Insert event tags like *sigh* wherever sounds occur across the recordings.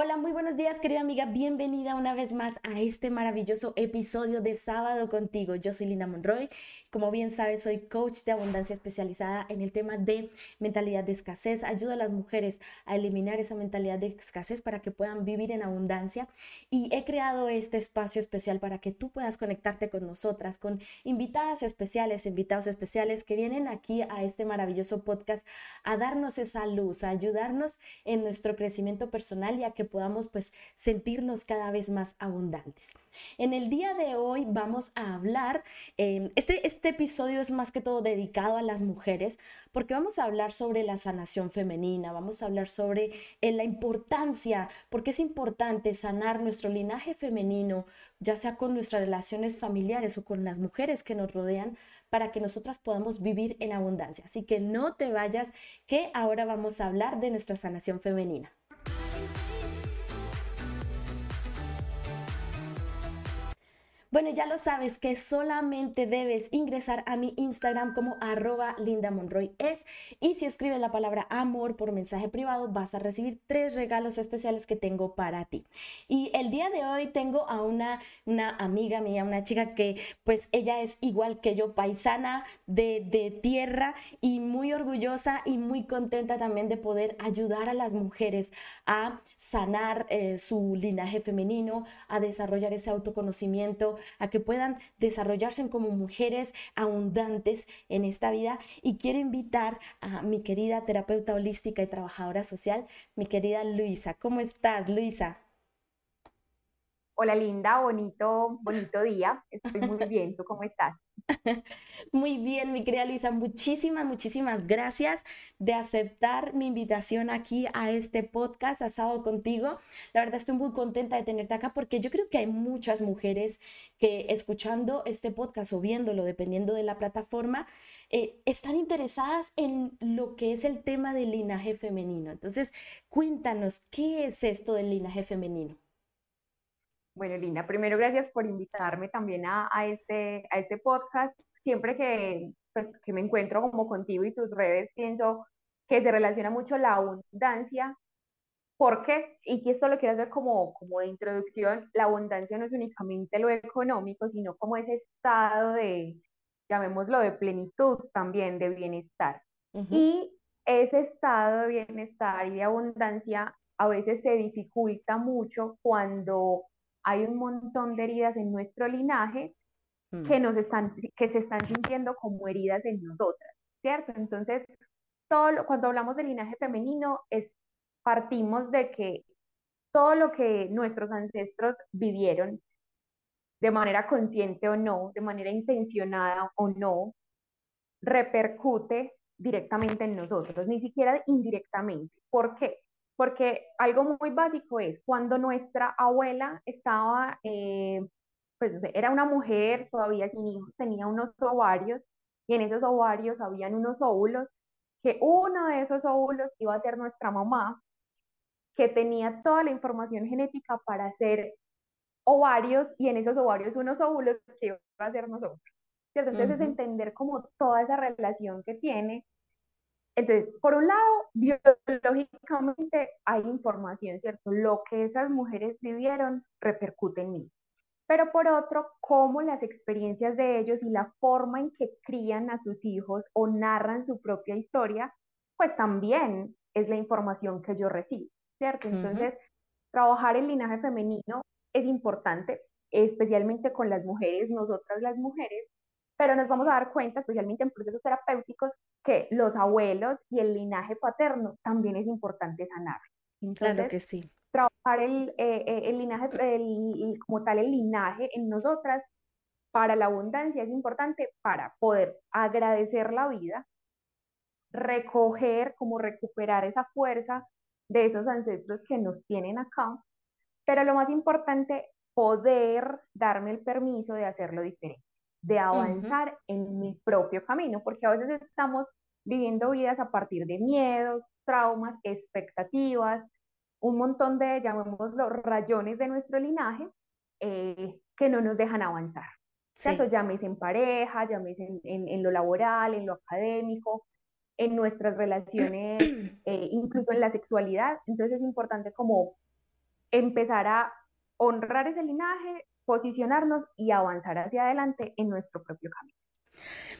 Hola, muy buenos días querida amiga, bienvenida una vez más a este maravilloso episodio de Sábado contigo. Yo soy Linda Monroy, como bien sabes soy coach de abundancia especializada en el tema de mentalidad de escasez. Ayuda a las mujeres a eliminar esa mentalidad de escasez para que puedan vivir en abundancia y he creado este espacio especial para que tú puedas conectarte con nosotras, con invitadas especiales, invitados especiales que vienen aquí a este maravilloso podcast a darnos esa luz, a ayudarnos en nuestro crecimiento personal y a que podamos pues sentirnos cada vez más abundantes. En el día de hoy vamos a hablar, em, este, este episodio es más que todo dedicado a las mujeres porque vamos a hablar sobre la sanación femenina, vamos a hablar sobre eh, la importancia, porque es importante sanar nuestro linaje femenino, ya sea con nuestras relaciones familiares o con las mujeres que nos rodean, para que nosotras podamos vivir en abundancia. Así que no te vayas, que ahora vamos a hablar de nuestra sanación femenina. Bueno, ya lo sabes que solamente debes ingresar a mi Instagram como arroba Linda Monroy es y si escribes la palabra amor por mensaje privado vas a recibir tres regalos especiales que tengo para ti. Y el día de hoy tengo a una, una amiga mía, una chica que pues ella es igual que yo, paisana de, de tierra y muy orgullosa y muy contenta también de poder ayudar a las mujeres a sanar eh, su linaje femenino, a desarrollar ese autoconocimiento a que puedan desarrollarse como mujeres abundantes en esta vida. Y quiero invitar a mi querida terapeuta holística y trabajadora social, mi querida Luisa. ¿Cómo estás, Luisa? Hola Linda, bonito, bonito día. Estoy muy bien. ¿Tú cómo estás? *laughs* Muy bien, mi querida Luisa. Muchísimas, muchísimas gracias de aceptar mi invitación aquí a este podcast, asado contigo. La verdad estoy muy contenta de tenerte acá porque yo creo que hay muchas mujeres que escuchando este podcast o viéndolo, dependiendo de la plataforma, eh, están interesadas en lo que es el tema del linaje femenino. Entonces, cuéntanos, ¿qué es esto del linaje femenino? Bueno, Linda, primero gracias por invitarme también a, este, a este podcast. Siempre que, pues, que me encuentro como contigo y tus redes, pienso que se relaciona mucho la abundancia. ¿Por qué? Y que esto lo quiero hacer como, como de introducción. La abundancia no es únicamente lo económico, sino como ese estado de, llamémoslo, de plenitud también, de bienestar. Y ese estado de bienestar y de abundancia a veces se dificulta mucho cuando hay un montón de heridas en nuestro linaje mm. que, nos están, que se están sintiendo como heridas en nosotras, ¿cierto? Entonces, todo cuando hablamos de linaje femenino, es, partimos de que todo lo que nuestros ancestros vivieron, de manera consciente o no, de manera intencionada o no, repercute directamente en nosotros, ni siquiera indirectamente. ¿Por qué? Porque algo muy básico es cuando nuestra abuela estaba, eh, pues era una mujer todavía sin hijos, tenía unos ovarios y en esos ovarios habían unos óvulos, que uno de esos óvulos iba a ser nuestra mamá, que tenía toda la información genética para hacer ovarios y en esos ovarios unos óvulos que iba a ser nosotros. Entonces es entender como toda esa relación que tiene entonces, por un lado, biológicamente hay información, ¿cierto? Lo que esas mujeres vivieron repercute en mí. Pero por otro, cómo las experiencias de ellos y la forma en que crían a sus hijos o narran su propia historia, pues también es la información que yo recibo, ¿cierto? Entonces, trabajar el linaje femenino es importante, especialmente con las mujeres, nosotras las mujeres, pero nos vamos a dar cuenta, especialmente en procesos terapéuticos, que los abuelos y el linaje paterno también es importante sanar. claro que sí. Trabajar el, eh, eh, el linaje, el, como tal, el linaje en nosotras para la abundancia es importante para poder agradecer la vida, recoger, como recuperar esa fuerza de esos ancestros que nos tienen acá, pero lo más importante, poder darme el permiso de hacerlo diferente de avanzar en mi propio camino, porque a veces estamos viviendo vidas a partir de miedos, traumas, expectativas, un montón de, llamémoslo, rayones de nuestro linaje eh, que no nos dejan avanzar. Sí. Eso llámese en pareja, llámese en, en, lo laboral, en lo académico, en nuestras relaciones, *clears throat* eh, incluso en la sexualidad. Entonces es importante como empezar a honrar ese linaje, posicionarnos y avanzar hacia adelante en nuestro propio camino.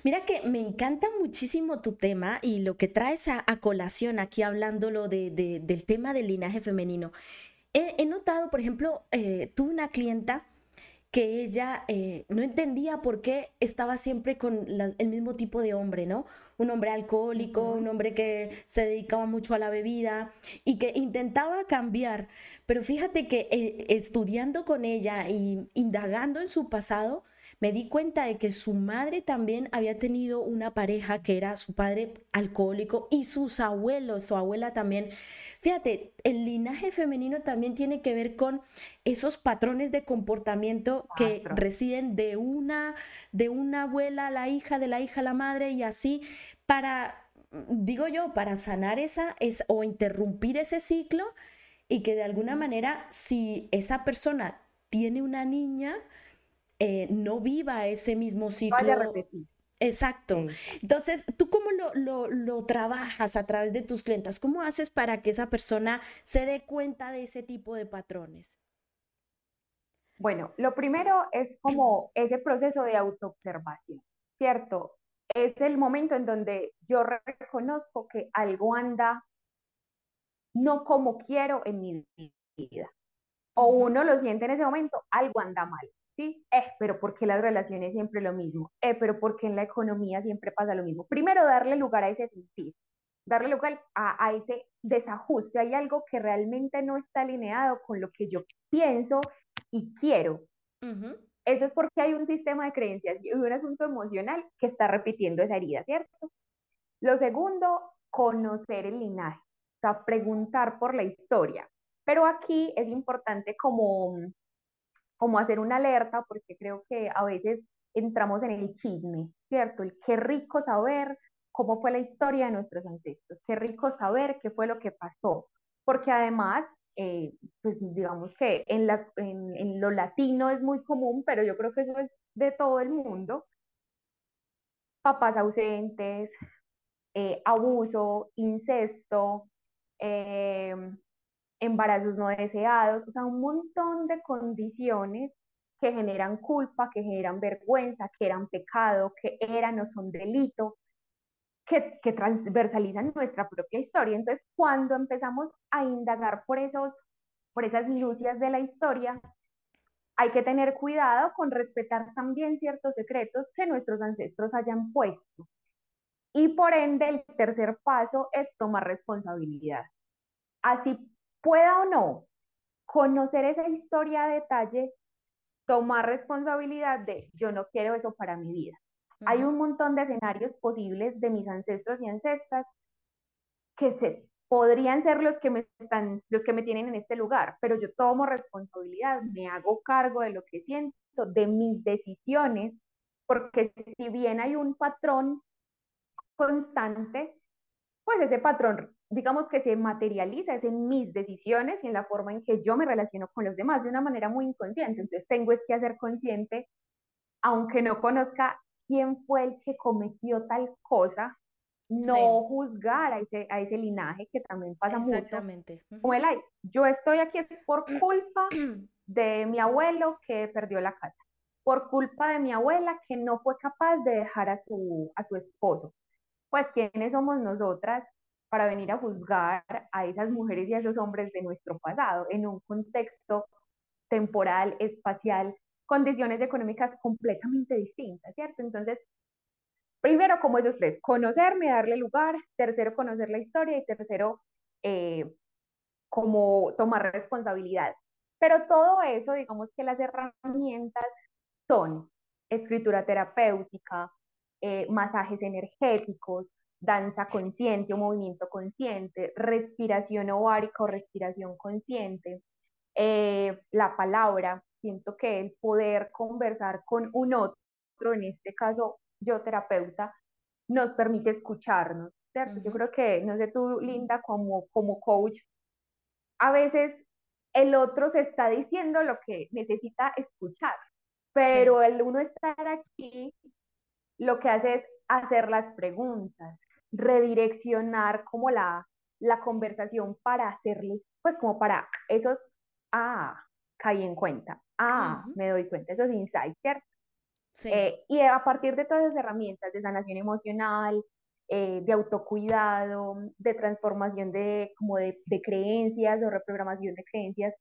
Mira que me encanta muchísimo tu tema y lo que traes a, colación aquí hablándolo de, del tema del linaje femenino. He, notado, por ejemplo, eh, tuve una clienta que ella eh, no entendía por qué estaba siempre con el mismo tipo de hombre, ¿no? Un hombre alcohólico, un hombre que se dedicaba mucho a la bebida y que intentaba cambiar. Pero fíjate que eh, estudiando con ella y indagando en su pasado, me di cuenta de que su madre también había tenido una pareja que era su padre alcohólico y sus abuelos, su abuela también. Fíjate, el linaje femenino también tiene que ver con esos patrones de comportamiento que residen de una, de una abuela a la hija, de la hija a la madre y así. Para, digo yo, para sanar esa es, o interrumpir ese ciclo y que de alguna manera si esa persona tiene una niña, eh, no viva ese mismo ciclo. Exacto. Entonces, ¿tú cómo lo, trabajas a través de tus clientes? ¿Cómo haces para que esa persona se dé cuenta de ese tipo de patrones? Bueno, lo primero es como ese proceso de autoobservación, ¿cierto? Es el momento en donde yo reconozco que algo anda no como quiero en mi vida. O uno lo siente en ese momento, algo anda mal. ¿Sí? Eh, pero ¿por qué las relaciones siempre lo mismo? Eh, pero ¿por qué en la economía siempre pasa lo mismo? Primero, darle lugar a ese sentir, darle lugar a, ese desajuste. Hay algo que realmente no está alineado con lo que yo pienso y quiero. Eso es porque hay un sistema de creencias y un asunto emocional que está repitiendo esa herida, ¿cierto? Lo segundo, conocer el linaje, o sea, preguntar por la historia. Pero aquí es importante como como hacer una alerta, porque creo que a veces entramos en el chisme, ¿cierto? El qué rico saber cómo fue la historia de nuestros ancestros, qué rico saber qué fue lo que pasó, porque además, eh, pues digamos que en, lo latino es muy común, pero yo creo que eso es de todo el mundo, papás ausentes, eh, abuso, incesto, eh, embarazos no deseados, o sea, un montón de condiciones que generan culpa, que generan vergüenza, que eran pecado, que eran o son delito, que, que transversalizan nuestra propia historia. Entonces, cuando empezamos a indagar por, esos, por esas lucias de la historia, hay que tener cuidado con respetar también ciertos secretos que nuestros ancestros hayan puesto. Y por ende, el tercer paso es tomar responsabilidad. Así pueda o no conocer esa historia a detalle, tomar responsabilidad de yo no quiero eso para mi vida. Hay un montón de escenarios posibles de mis ancestros y ancestras que se, podrían ser los que me están, los que me tienen en este lugar, pero yo tomo responsabilidad, me hago cargo de lo que siento, de mis decisiones, porque si bien hay un patrón constante, pues ese patrón digamos que se materializa es en mis decisiones y en la forma en que yo me relaciono con los demás de una manera muy inconsciente. Entonces tengo es que hacer consciente, aunque no conozca quién fue el que cometió tal cosa, no juzgar a ese, a ese linaje que también pasa Exactamente. mucho. Como el, yo estoy aquí por *clears throat* culpa de mi abuelo que perdió la casa, por culpa de mi abuela que no fue capaz de dejar a su, a su esposo. Pues, ¿quiénes somos nosotras para venir a juzgar a esas mujeres y a esos hombres de nuestro pasado en un contexto temporal, espacial, condiciones económicas completamente distintas, ¿cierto? Entonces, primero, como esos tres, conocerme, darle lugar, tercero, conocer la historia y tercero, eh, como tomar responsabilidad. Pero todo eso, digamos que las herramientas son escritura terapéutica, eh, masajes energéticos, danza consciente o movimiento consciente, respiración ovárica o respiración consciente, eh, la palabra, siento que el poder conversar con un otro, en este caso yo terapeuta, nos permite escucharnos, ¿cierto? Yo creo que, no sé tú, Linda, como, como coach, a veces el otro se está diciendo lo que necesita escuchar, pero el uno estar aquí lo que hace es hacer las preguntas, redireccionar como la, la conversación para hacerles, pues como para esos ah, caí en cuenta, ah, me doy cuenta, esos insights, ¿cierto? Sí. Eh, y a partir de todas esas herramientas de sanación emocional, eh, de autocuidado, de transformación de, como de, de creencias o reprogramación de creencias,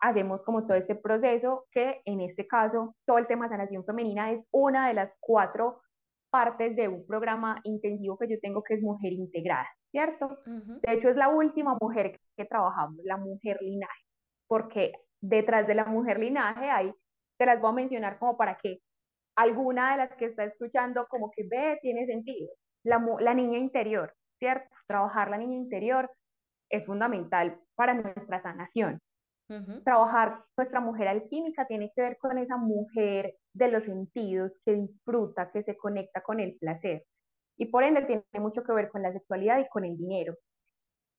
hacemos como todo este proceso que en este caso todo el tema de sanación femenina es una de las cuatro partes de un programa intensivo que yo tengo que es Mujer Integrada, ¿cierto? De hecho es la última mujer que trabajamos, la mujer linaje, porque detrás de la mujer linaje hay, te las voy a mencionar como para que alguna de las que está escuchando como que ve, tiene sentido. La, la niña interior, ¿cierto? Trabajar la niña interior es fundamental para nuestra sanación. Trabajar nuestra mujer alquímica tiene que ver con esa mujer de los sentidos que disfruta, que se conecta con el placer. Y por ende tiene mucho que ver con la sexualidad y con el dinero.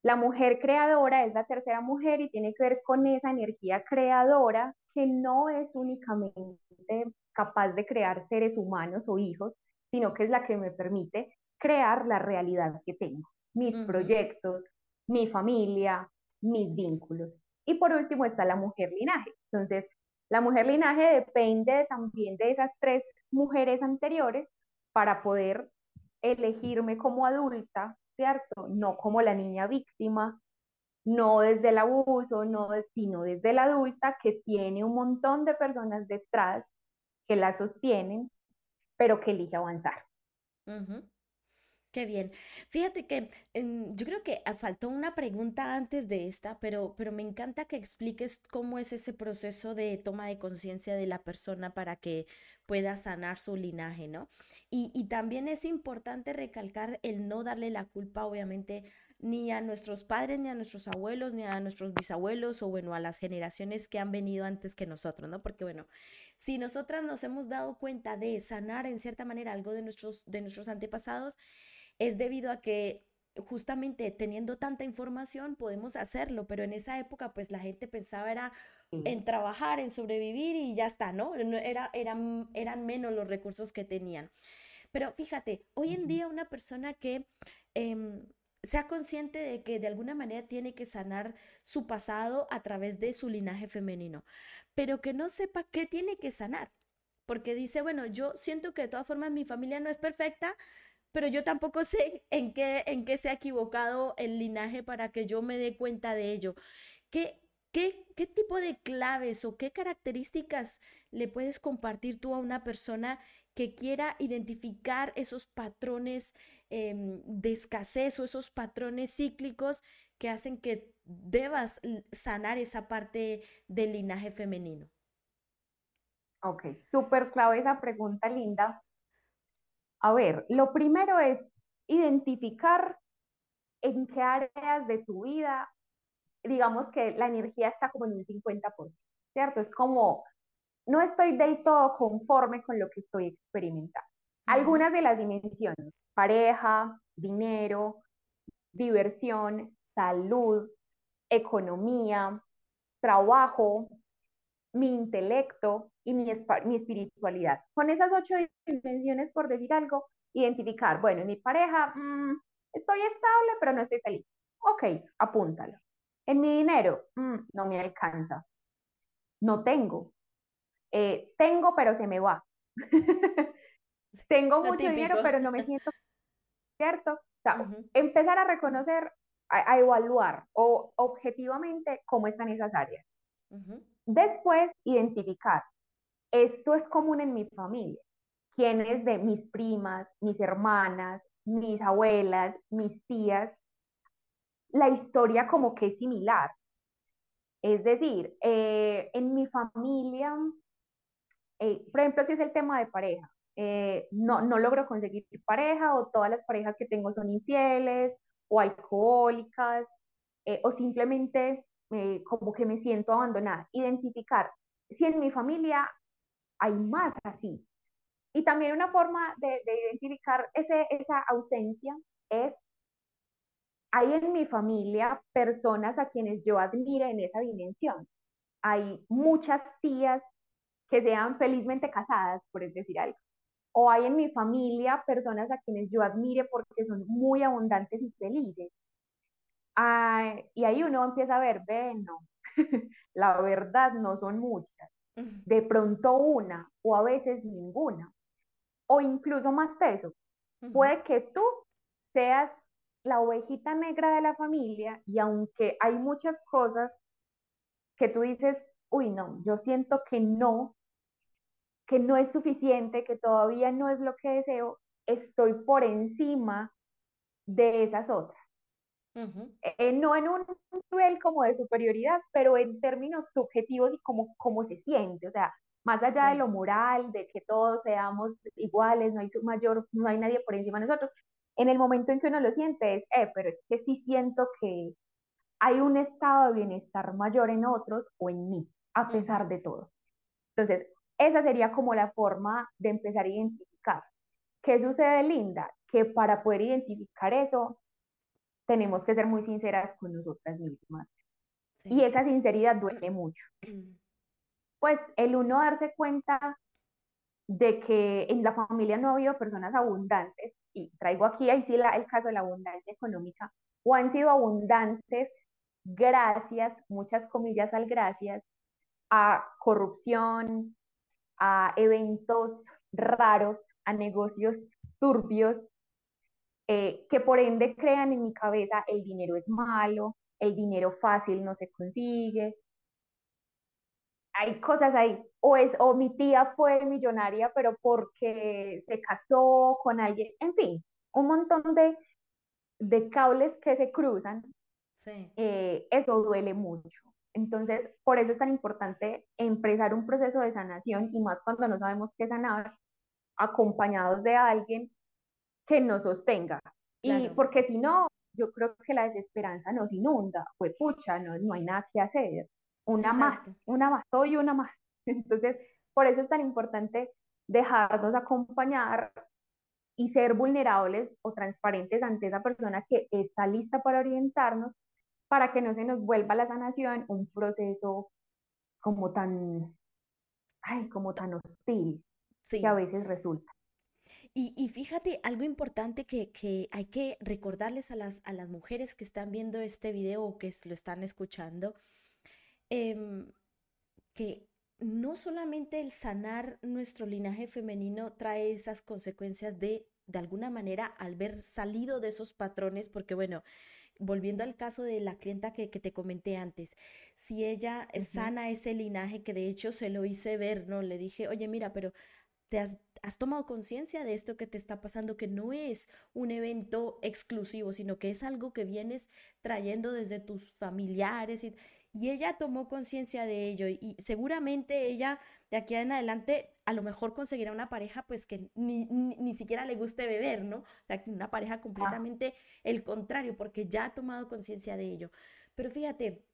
La mujer creadora es la tercera mujer y tiene que ver con esa energía creadora que no es únicamente capaz de crear seres humanos o hijos, sino que es la que me permite crear la realidad que tengo, mis proyectos, mi familia, mis vínculos. Y por último está la mujer linaje. Entonces, la mujer linaje depende también de esas tres mujeres anteriores para poder elegirme como adulta, ¿cierto? No como la niña víctima, no desde el abuso, no, sino desde la adulta que tiene un montón de personas detrás que la sostienen, pero que elige avanzar. Qué bien. Fíjate que em, yo creo que faltó una pregunta antes de esta, pero, pero me encanta que expliques cómo es ese proceso de toma de conciencia de la persona para que pueda sanar su linaje, ¿no? Y, y también es importante recalcar el no darle la culpa, obviamente, ni a nuestros padres, ni a nuestros abuelos, ni a nuestros bisabuelos, o bueno, a las generaciones que han venido antes que nosotros, ¿no? Porque bueno, si nosotras nos hemos dado cuenta de sanar en cierta manera algo de nuestros, de nuestros antepasados, es debido a que justamente teniendo tanta información podemos hacerlo, pero en esa época pues la gente pensaba era en trabajar, en sobrevivir y ya está, ¿no? Era, eran, eran menos los recursos que tenían. Pero fíjate, hoy en día una persona que em, sea consciente de que de alguna manera tiene que sanar su pasado a través de su linaje femenino, pero que no sepa qué tiene que sanar, porque dice, bueno, yo siento que de todas formas mi familia no es perfecta, pero yo tampoco sé en qué, en qué se ha equivocado el linaje para que yo me dé cuenta de ello. ¿Qué, qué, qué tipo de claves o qué características le puedes compartir tú a una persona que quiera identificar esos patrones em, de escasez o esos patrones cíclicos que hacen que debas sanar esa parte del linaje femenino? Ok, súper clave esa pregunta, Linda, a ver, lo primero es identificar en qué áreas de tu vida, digamos que la energía está como en un 50%, ¿cierto? Es como, no estoy del todo conforme con lo que estoy experimentando. Algunas de las dimensiones, pareja, dinero, diversión, salud, economía, trabajo, mi intelecto y mi, mi espiritualidad. Con esas ocho dimensiones, por decir algo, identificar, bueno, en mi pareja mm, estoy estable, pero no estoy feliz. Ok, apúntalo. En mi dinero, mm, no me alcanza. No tengo. Eh, tengo, pero se me va. *laughs* tengo mucho dinero, pero no me siento cierto. O sea, empezar a reconocer, a, evaluar o objetivamente cómo están esas áreas. Después, identificar, esto es común en mi familia. ¿Quiénes de mis primas, mis hermanas, mis abuelas, mis tías? La historia como que es similar. Es decir, eh, en mi familia, eh, por ejemplo, si es el tema de pareja, eh, no, no logro conseguir pareja o todas las parejas que tengo son infieles o alcohólicas o simplemente como que me siento abandonada. Identificar si en mi familia hay más así. Y también una forma de, identificar ese, esa ausencia es, hay en mi familia personas a quienes yo admire en esa dimensión. Hay muchas tías que sean felizmente casadas, por decir algo. O hay en mi familia personas a quienes yo admire porque son muy abundantes y felices y ahí uno empieza a ver, ve, no, *laughs* la verdad no son muchas. De pronto una o a veces ninguna. O incluso más teso. Puede que tú seas la ovejita negra de la familia y aunque hay muchas cosas que tú dices, uy, no, yo siento que no, que no es suficiente, que todavía no es lo que deseo, estoy por encima de esas otras. Eh, no en un nivel como de superioridad, pero en términos subjetivos y como cómo se siente, o sea, más allá de lo moral, de que todos seamos iguales, no hay mayor, no hay nadie por encima de nosotros, en el momento en que uno lo siente es, eh, pero es que sí siento que hay un estado de bienestar mayor en otros o en mí, a pesar de todo. Entonces, esa sería como la forma de empezar a identificar. ¿Qué sucede, Linda? Que para poder identificar eso, tenemos que ser muy sinceras con nosotras mismas. Y esa sinceridad duele mucho. Pues el uno darse cuenta de que en la familia no ha habido personas abundantes, y traigo aquí ahí sí el caso de la abundancia económica, o han sido abundantes gracias, muchas comillas al gracias, a corrupción, a eventos raros, a negocios turbios, eh, que por ende crean en mi cabeza el dinero es malo, el dinero fácil no se consigue. Hay cosas ahí. O, es, o mi tía fue millonaria, pero porque se casó con alguien. En fin, un montón de, de cables que se cruzan. Sí. Eh, eso duele mucho. Entonces, por eso es tan importante empezar un proceso de sanación y más cuando no sabemos qué sanar, acompañados de alguien que nos sostenga. Y porque si no, yo creo que la desesperanza nos inunda, pues pucha, no, no hay nada que hacer. Una más, una más, soy una más. *laughs* Entonces, por eso es tan importante dejarnos acompañar y ser vulnerables o transparentes ante esa persona que está lista para orientarnos para que no se nos vuelva la sanación un proceso como tan, ay, como tan hostil que a veces resulta. Y, fíjate, algo importante que, hay que recordarles a las, a las mujeres que están viendo este video o que lo están escuchando, em, que no solamente el sanar nuestro linaje femenino trae esas consecuencias de, de alguna manera, al ver salido de esos patrones, porque bueno, volviendo al caso de la clienta que, te comenté antes, si ella sana ese linaje, que de hecho se lo hice ver, ¿no? Le dije, oye, mira, pero te has, tomado conciencia de esto que te está pasando, que no es un evento exclusivo, sino que es algo que vienes trayendo desde tus familiares y, y ella tomó conciencia de ello y, seguramente ella de aquí en adelante a lo mejor conseguirá una pareja pues que ni, ni, siquiera le guste beber, ¿no? O sea, una pareja completamente el contrario porque ya ha tomado conciencia de ello. Pero fíjate,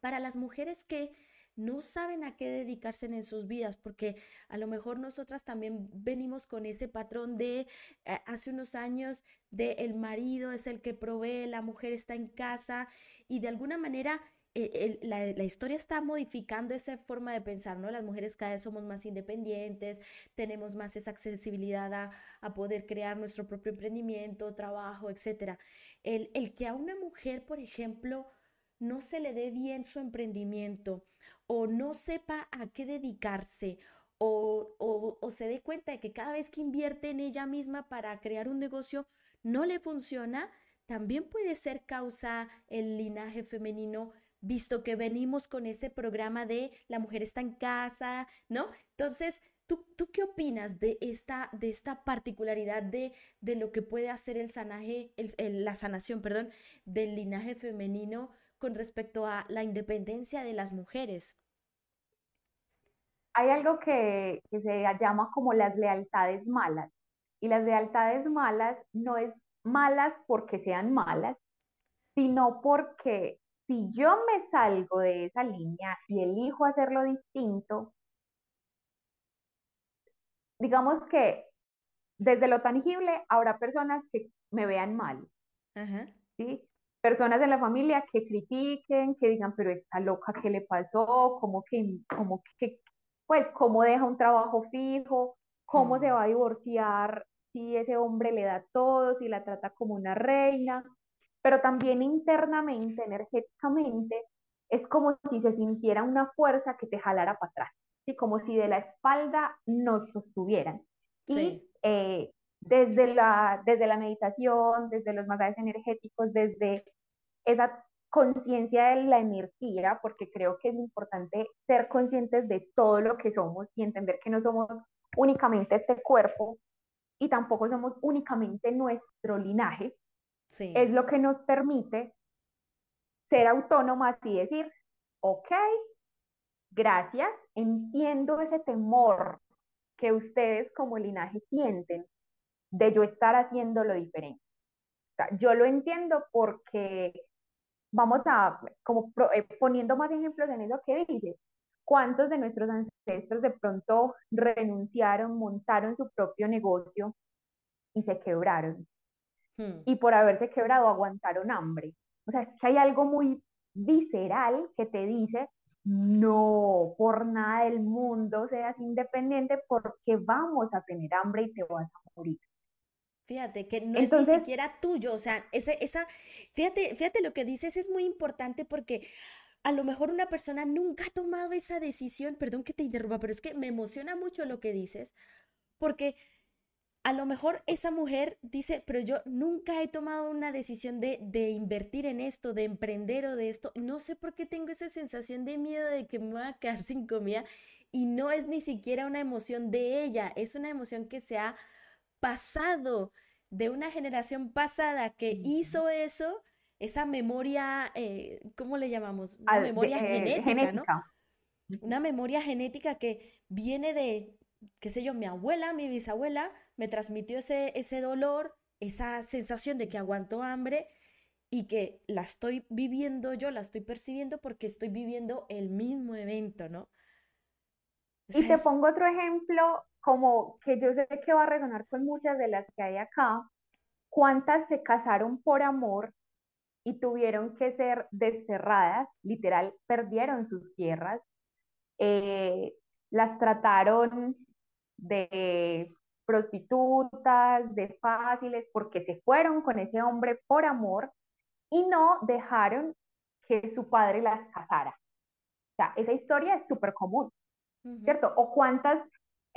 para las mujeres que no saben a qué dedicarse en sus vidas, porque a lo mejor nosotras también venimos con ese patrón de eh, hace unos años de el marido es el que provee, la mujer está en casa y de alguna manera eh, la, historia está modificando esa forma de pensar, ¿no? Las mujeres cada vez somos más independientes, tenemos más esa accesibilidad a, poder crear nuestro propio emprendimiento, trabajo, etc. El, el, que a una mujer, por ejemplo, no se le dé bien su emprendimiento o no sepa a qué dedicarse o, o, se dé cuenta de que cada vez que invierte en ella misma para crear un negocio no le funciona, también puede ser causa el linaje femenino visto que venimos con ese programa de la mujer está en casa, ¿no? Entonces, ¿tú, tú qué opinas de esta, de esta particularidad de, de lo que puede hacer el sanaje, el, la sanación, perdón, del linaje femenino con respecto a la independencia de las mujeres? Hay algo que, que se llama como las lealtades malas. Y las lealtades malas no es malas porque sean malas, sino porque si yo me salgo de esa línea y elijo hacerlo distinto, digamos que desde lo tangible habrá personas que me vean mal, ¿sí? Personas en la familia que critiquen, que digan, pero esta loca, ¿qué le pasó? ¿Cómo que, como que, pues, cómo deja un trabajo fijo? ¿Cómo se va a divorciar si ese hombre le da todo, si la trata como una reina? pero también internamente, energéticamente, es como si se sintiera una fuerza que te jalara para atrás, ¿sí? como si de la espalda nos sostuvieran. Y eh, desde, la, desde la meditación, desde los masajes energéticos, desde esa conciencia de la energía, porque creo que es importante ser conscientes de todo lo que somos y entender que no somos únicamente este cuerpo y tampoco somos únicamente nuestro linaje, es lo que nos permite ser autónomas y decir, ok, gracias, entiendo ese temor que ustedes como linaje sienten de yo estar haciendo lo diferente. yo lo entiendo porque vamos a, como eh, poniendo más ejemplos en eso que dices, ¿cuántos de nuestros ancestros de pronto renunciaron, montaron su propio negocio y se quebraron? Hmm. Y por haberse quebrado aguantaron hambre. O sea, es que hay algo muy visceral que te dice, no, por nada del mundo seas independiente porque vamos a tener hambre y te vas a morir. Fíjate que no es ni siquiera tuyo, o sea, ese, esa, fíjate, fíjate lo que dices es muy importante porque a lo mejor una persona nunca ha tomado esa decisión, perdón que te interrumpa, pero es que me emociona mucho lo que dices, porque a lo mejor esa mujer dice, pero yo nunca he tomado una decisión de, de, invertir en esto, de emprender o de esto, no sé por qué tengo esa sensación de miedo de que me voy a quedar sin comida y no es ni siquiera una emoción de ella, es una emoción que se ha pasado de una generación pasada que hizo eso, esa memoria, eh, ¿cómo le llamamos? Una memoria eh, genética, ¿no? Una memoria genética que viene de, qué sé yo, mi abuela, mi bisabuela, me transmitió ese, ese dolor, esa sensación de que aguanto hambre y que la estoy viviendo yo, la estoy percibiendo porque estoy viviendo el mismo evento, ¿no? y te pongo otro ejemplo como que yo sé que va a resonar con muchas de las que hay acá, ¿cuántas se casaron por amor y tuvieron que ser desterradas? Literal, perdieron sus tierras, eh, las trataron de prostitutas, de fáciles, porque se fueron con ese hombre por amor y no dejaron que su padre las casara. O sea, esa historia es súper común, ¿cierto? O cuántas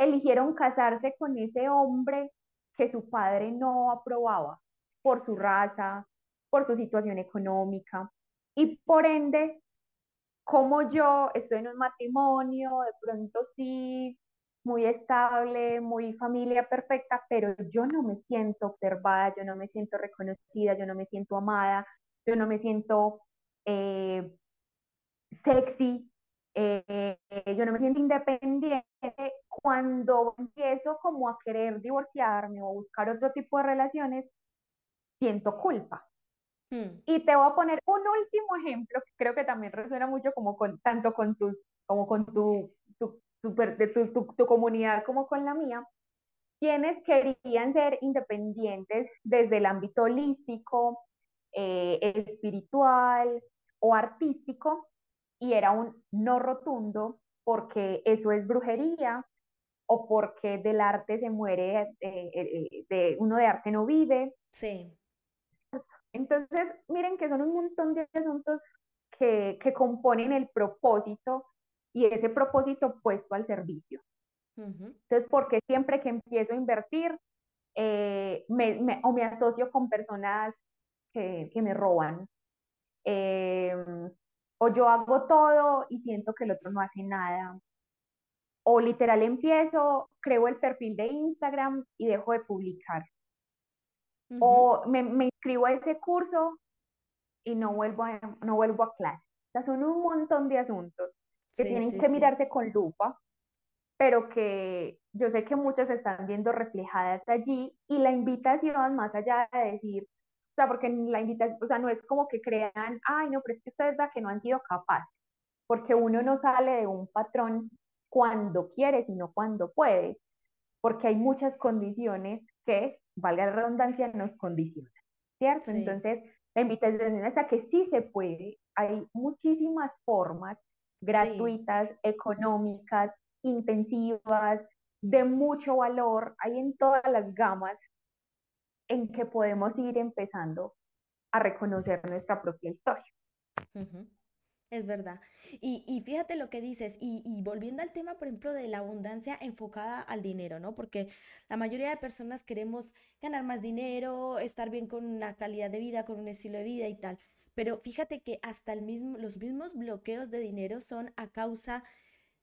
eligieron casarse con ese hombre que su padre no aprobaba por su raza, por su situación económica. Y por ende, como yo estoy en un matrimonio, de pronto sí, muy estable, muy familia perfecta, pero yo no me siento observada, yo no me siento reconocida, yo no me siento amada, yo no me siento eh, sexy, eh, yo no me siento independiente cuando empiezo como a querer divorciarme o buscar otro tipo de relaciones, siento culpa. Hmm. Y te voy a poner un último ejemplo que creo que también resuena mucho como con, tanto con tus, como con tu, tu, tu, tu comunidad como con la mía, quienes querían ser independientes desde el ámbito holístico, eh, espiritual o artístico, y era un no rotundo porque eso es brujería o porque del arte se muere, eh, eh, eh, de, uno de arte no vive. Sí. Entonces, miren que son un montón de asuntos que, que componen el propósito y ese propósito puesto al servicio. Entonces, porque siempre que empiezo a invertir, me, me, o me asocio con personas que, que me roban, eh, o yo hago todo y siento que el otro no hace nada. O literal empiezo, creo el perfil de Instagram y dejo de publicar. O me, me, inscribo a ese curso y no vuelvo a, no vuelvo a clase. O sea, son un montón de asuntos que tienen que mirarse con lupa, pero que yo sé que muchas están viendo reflejadas allí y la invitación, más allá de decir, sea, porque la invitación, o sea, no es como que crean, ay, no, pero es que ustedes da que no han sido capaces, porque uno no sale de un patrón cuando quiere, sino cuando puede, porque hay muchas condiciones que, valga la redundancia, nos condicionan, ¿cierto? Entonces, la invitación es a que sí se puede, hay muchísimas formas gratuitas, económicas, intensivas, de mucho valor, hay en todas las gamas en que podemos ir empezando a reconocer nuestra propia historia. Es verdad. Y, y fíjate lo que dices, y, y volviendo al tema, por ejemplo, de la abundancia enfocada al dinero, ¿no? Porque la mayoría de personas queremos ganar más dinero, estar bien con una calidad de vida, con un estilo de vida y tal. Pero fíjate que hasta el mismo, los mismos bloqueos de dinero son a causa,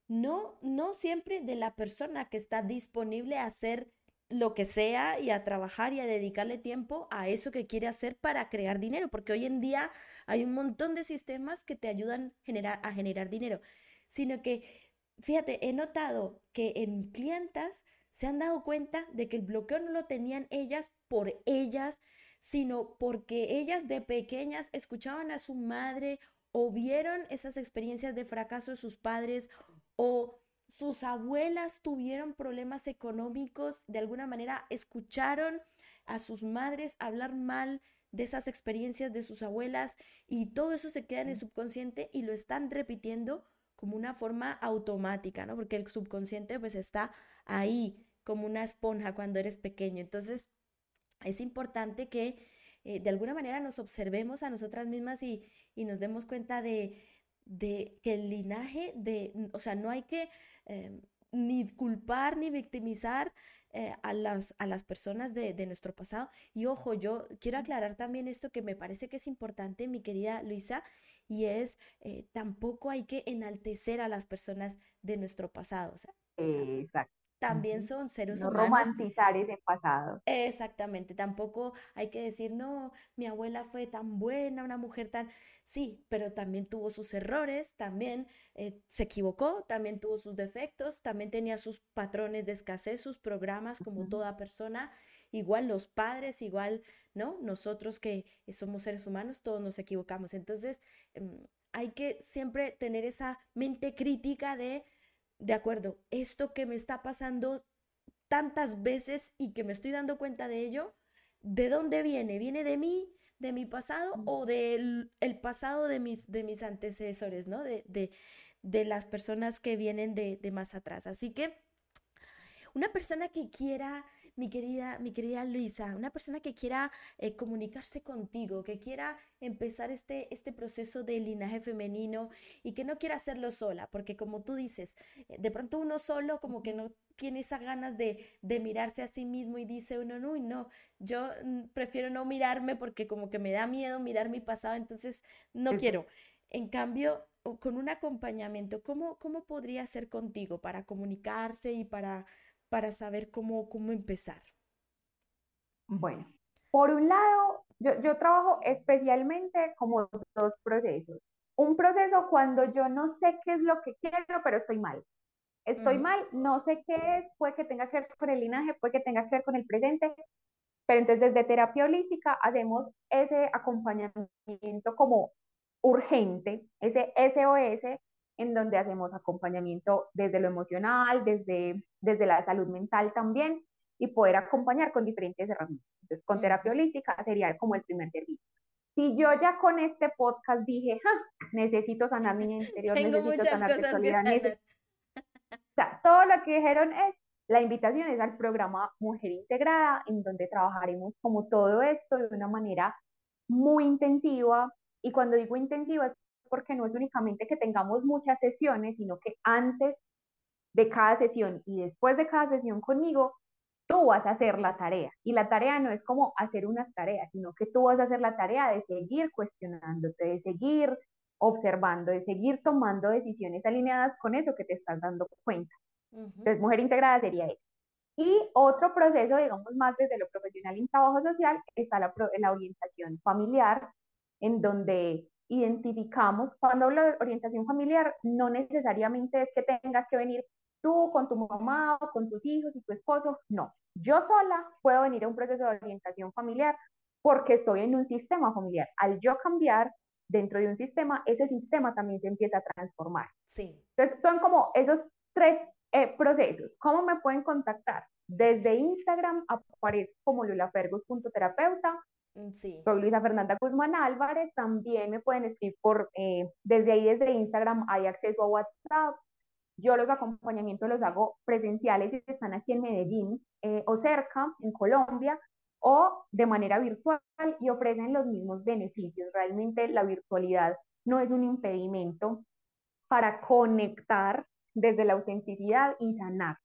no, no siempre de la persona que está disponible a hacer lo que sea y a trabajar y a dedicarle tiempo a eso que quiere hacer para crear dinero, porque hoy en día hay un montón de sistemas que te ayudan a generar dinero, sino que, fíjate, he notado que en clientas se han dado cuenta de que el bloqueo no lo tenían ellas por ellas, sino porque ellas de pequeñas escuchaban a su madre o vieron esas experiencias de fracaso de sus padres o sus abuelas tuvieron problemas económicos, de alguna manera escucharon a sus madres hablar mal de esas experiencias de sus abuelas y todo eso se queda en el subconsciente y lo están repitiendo como una forma automática, ¿no? Porque el subconsciente pues está ahí como una esponja cuando eres pequeño. Entonces, es importante que eh, de alguna manera nos observemos a nosotras mismas y, y nos demos cuenta de, de que el linaje de, o sea, no hay que em, ni culpar ni victimizar eh, a, las, a las personas de, de, nuestro pasado. Y ojo, yo quiero aclarar también esto que me parece que es importante, mi querida Luisa, y es eh, tampoco hay que enaltecer a las personas de nuestro pasado. O sea, Exacto también son seres no humanos. romantizar ese pasado. Exactamente, tampoco hay que decir, no, mi abuela fue tan buena, una mujer tan... Sí, pero también tuvo sus errores, también eh, se equivocó, también tuvo sus defectos, también tenía sus patrones de escasez, sus programas como toda persona, igual los padres, igual, ¿no? Nosotros que somos seres humanos, todos nos equivocamos. Entonces, em, hay que siempre tener esa mente crítica de de acuerdo, esto que me está pasando tantas veces y que me estoy dando cuenta de ello, ¿de dónde viene? ¿Viene de mí, de mi pasado o del el pasado de mis, de mis antecesores, ¿no? De, de, de las personas que vienen de, de más atrás. Así que una persona que quiera mi querida, mi querida Luisa, una persona que quiera eh, comunicarse contigo, que quiera empezar este, este proceso de linaje femenino y que no quiera hacerlo sola, porque como tú dices, eh, de pronto uno solo como que no tiene esas ganas de, de mirarse a sí mismo y dice uno, no, no, yo mm, prefiero no mirarme porque como que me da miedo mirar mi pasado, entonces no quiero. En cambio, con un acompañamiento, ¿cómo, ¿cómo podría ser contigo para comunicarse y para para saber cómo, cómo empezar? Bueno, por un lado, yo, yo trabajo especialmente como dos procesos. Un proceso cuando yo no sé qué es lo que quiero, pero estoy mal. Estoy mal, no sé qué es, puede que tenga que ver con el linaje, puede que tenga que ver con el presente, pero entonces desde terapia holística hacemos ese acompañamiento como urgente, ese SOS, en donde hacemos acompañamiento desde lo emocional, desde, desde la salud mental también, y poder acompañar con diferentes herramientas. Entonces, con terapia holística sería como el primer servicio. Si yo ya con este podcast dije, necesito sanar mi interior, Tengo necesito muchas sanar cosas que sanar. O sea, todo lo que dijeron es, la invitación es al programa Mujer Integrada, en donde trabajaremos como todo esto de una manera muy intensiva. Y cuando digo intensiva es porque no es únicamente que tengamos muchas sesiones, sino que antes de cada sesión y después de cada sesión conmigo, tú vas a hacer la tarea. Y la tarea no es como hacer unas tareas, sino que tú vas a hacer la tarea de seguir cuestionándote, de seguir observando, de seguir tomando decisiones alineadas con eso que te estás dando cuenta. Entonces, mujer integrada sería eso. Y otro proceso, digamos, más desde lo profesional en trabajo social, está la, la orientación familiar, en donde identificamos, cuando hablo de orientación familiar, no necesariamente es que tengas que venir tú con tu mamá o con tus hijos y tu esposo, no. Yo sola puedo venir a un proceso de orientación familiar porque estoy en un sistema familiar. Al yo cambiar dentro de un sistema, ese sistema también se empieza a transformar. Sí. Entonces, son como esos tres eh, procesos. ¿Cómo me pueden contactar? Desde Instagram aparece como lulafergus.terapeuta sí. Soy Luisa Fernanda Guzmán Álvarez, también me pueden escribir por, eh, desde ahí, desde Instagram hay acceso a WhatsApp. Yo los acompañamientos los hago presenciales si están aquí en Medellín eh, o cerca, en Colombia, o de manera virtual y ofrecen los mismos beneficios. Realmente la virtualidad no es un impedimento para conectar desde la autenticidad y sanar.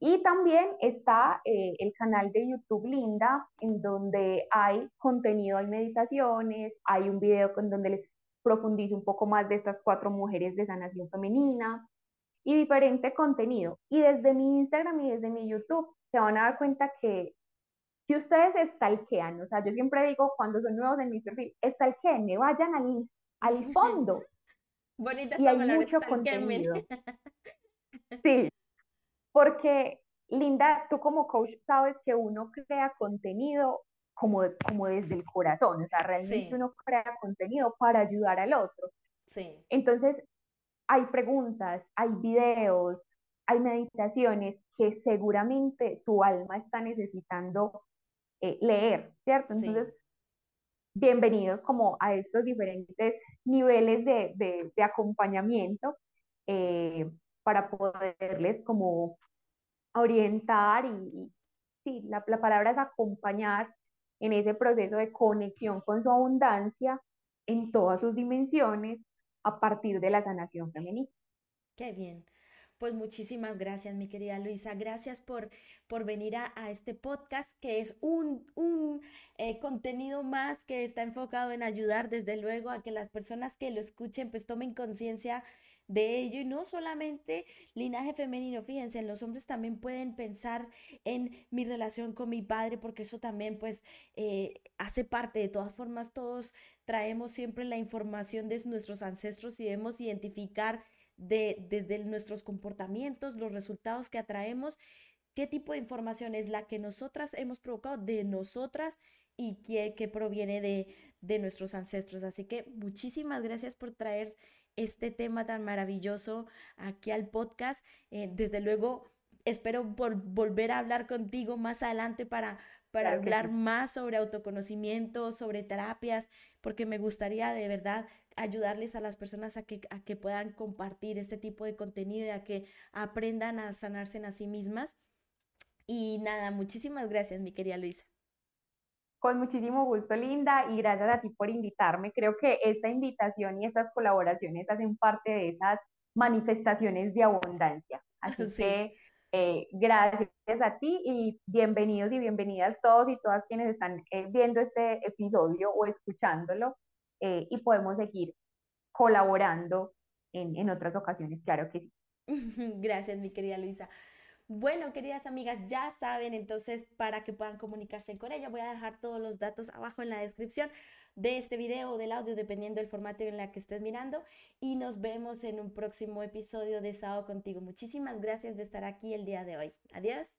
Y también está eh, el canal de YouTube Linda, en donde hay contenido, hay meditaciones, hay un video con donde les profundizo un poco más de estas cuatro mujeres de sanación femenina y diferente contenido. Y desde mi Instagram y desde mi YouTube se van a dar cuenta que si ustedes estalquean, o sea, yo siempre digo cuando son nuevos en mi perfil, me vayan al, al *laughs* fondo. Bonita y hay mucho contenido. *laughs* Sí, porque, Linda, tú como coach sabes que uno crea contenido como, como desde el corazón, o sea, realmente uno crea contenido para ayudar al otro. Sí. Entonces, hay preguntas, hay videos, hay meditaciones que seguramente tu alma está necesitando eh, leer, ¿cierto? Entonces, bienvenidos como a estos diferentes niveles de, de, acompañamiento eh, para poderles como orientar y, sí, la, la, palabra es acompañar en ese proceso de conexión con su abundancia en todas sus dimensiones a partir de la sanación femenina. Qué bien. Pues muchísimas gracias, mi querida Luisa. Gracias por, por venir a, este podcast, que es un, un eh, contenido más que está enfocado en ayudar, desde luego, a que las personas que lo escuchen, pues tomen conciencia de ello y no solamente linaje femenino, fíjense, los hombres también pueden pensar en mi relación con mi padre porque eso también pues eh, hace parte, de todas formas todos traemos siempre la información de nuestros ancestros y debemos identificar de, desde nuestros comportamientos, los resultados que atraemos, qué tipo de información es la que nosotras hemos provocado de nosotras y que, proviene de, de nuestros ancestros. Así que muchísimas gracias por traer este tema tan maravilloso aquí al podcast. Eh, desde luego, espero volver a hablar contigo más adelante para, para hablar más sobre autoconocimiento, sobre terapias, porque me gustaría de verdad ayudarles a las personas a que, a que puedan compartir este tipo de contenido y a que aprendan a sanarse en a sí mismas. Y nada, muchísimas gracias, mi querida Luisa. Con muchísimo gusto, Linda, y gracias a ti por invitarme. Creo que esta invitación y estas colaboraciones hacen parte de esas manifestaciones de abundancia. *laughs* Así que eh, gracias a ti y bienvenidos y bienvenidas todos y todas quienes están eh, viendo este episodio o escuchándolo eh, y podemos seguir colaborando en, en otras ocasiones, claro que sí. *laughs* Gracias, mi querida Luisa. Bueno, queridas amigas, ya saben, entonces para que puedan comunicarse con ella, voy a dejar todos los datos abajo en la descripción de este video o del audio, dependiendo del formato en el que estés mirando. Y nos vemos en un próximo episodio de Sábado contigo. Muchísimas gracias de estar aquí el día de hoy. Adiós.